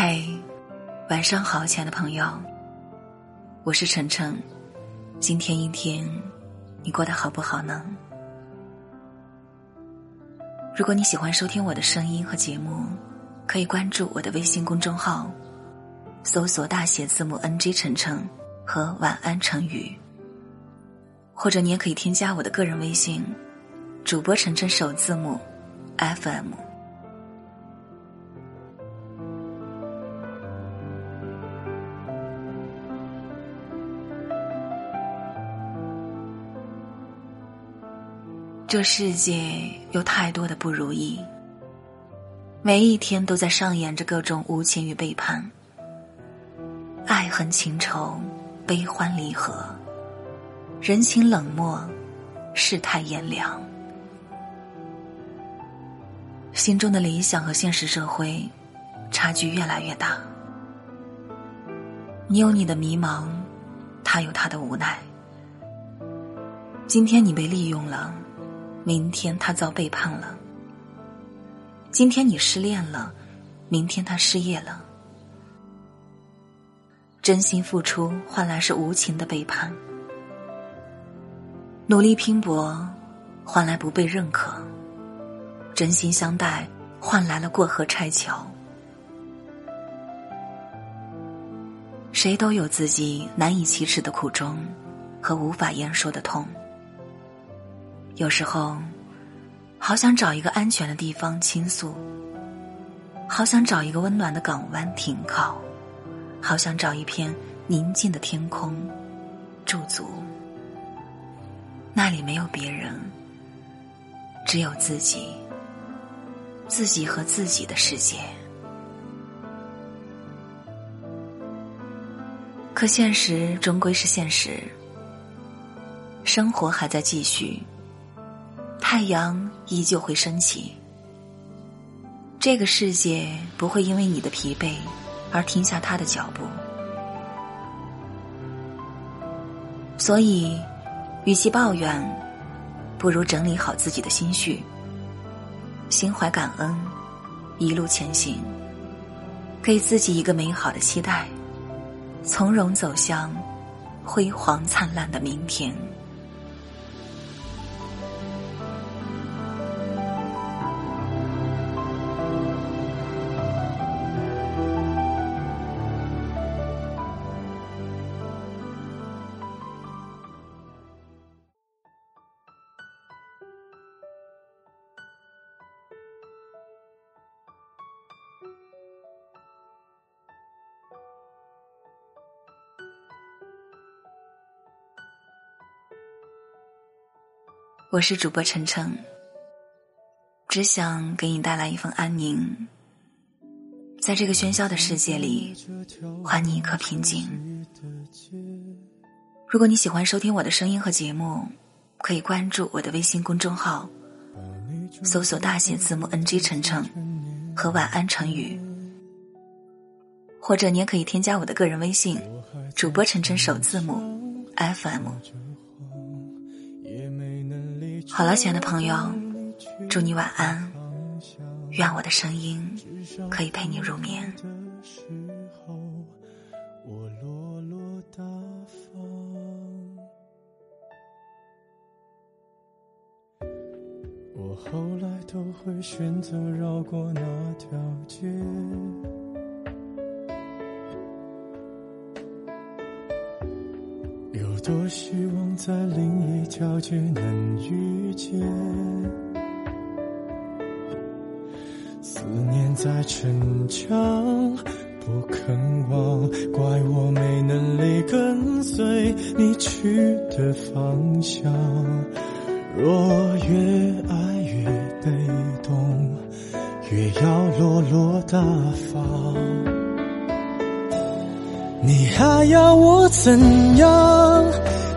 嗨，晚上好，亲爱的朋友，我是晨晨。今天一天，你过得好不好呢？如果你喜欢收听我的声音和节目，可以关注我的微信公众号，搜索大写字母 NG 晨晨和晚安成语，或者你也可以添加我的个人微信，主播晨晨首字母 FM。这世界有太多的不如意，每一天都在上演着各种无情与背叛，爱恨情仇，悲欢离合，人情冷漠，世态炎凉，心中的理想和现实社会差距越来越大。你有你的迷茫，他有他的无奈。今天你被利用了。明天他遭背叛了。今天你失恋了，明天他失业了。真心付出换来是无情的背叛，努力拼搏换来不被认可，真心相待换来了过河拆桥。谁都有自己难以启齿的苦衷和无法言说的痛。有时候，好想找一个安全的地方倾诉，好想找一个温暖的港湾停靠，好想找一片宁静的天空驻足。那里没有别人，只有自己，自己和自己的世界。可现实终归是现实，生活还在继续。太阳依旧会升起，这个世界不会因为你的疲惫而停下他的脚步。所以，与其抱怨，不如整理好自己的心绪，心怀感恩，一路前行，给自己一个美好的期待，从容走向辉煌灿烂的明天。我是主播晨晨，只想给你带来一份安宁，在这个喧嚣的世界里，还你一颗平静。如果你喜欢收听我的声音和节目，可以关注我的微信公众号，搜索大写字母 NG 晨晨和晚安成语，或者你也可以添加我的个人微信，主播晨晨首字母 FM。好了，亲爱的朋友，祝你晚安。愿我的声音可以陪你入眠。后来都会选择绕过那条街。多希望在另一条街能遇见，思念在逞强，不肯忘，怪我没能力跟随你去的方向。若越爱越被动，越要落落大方，你还要我怎样？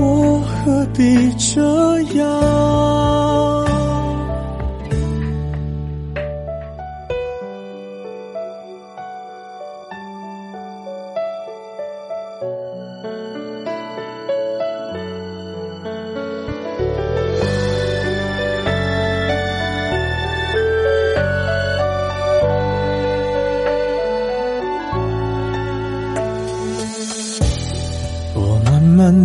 我何必这样？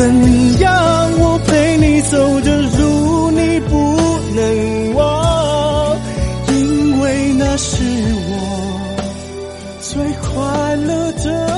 怎样我陪你走的路你不能忘因为那是我最快乐的